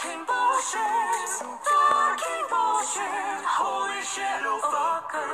Fucking bullshit.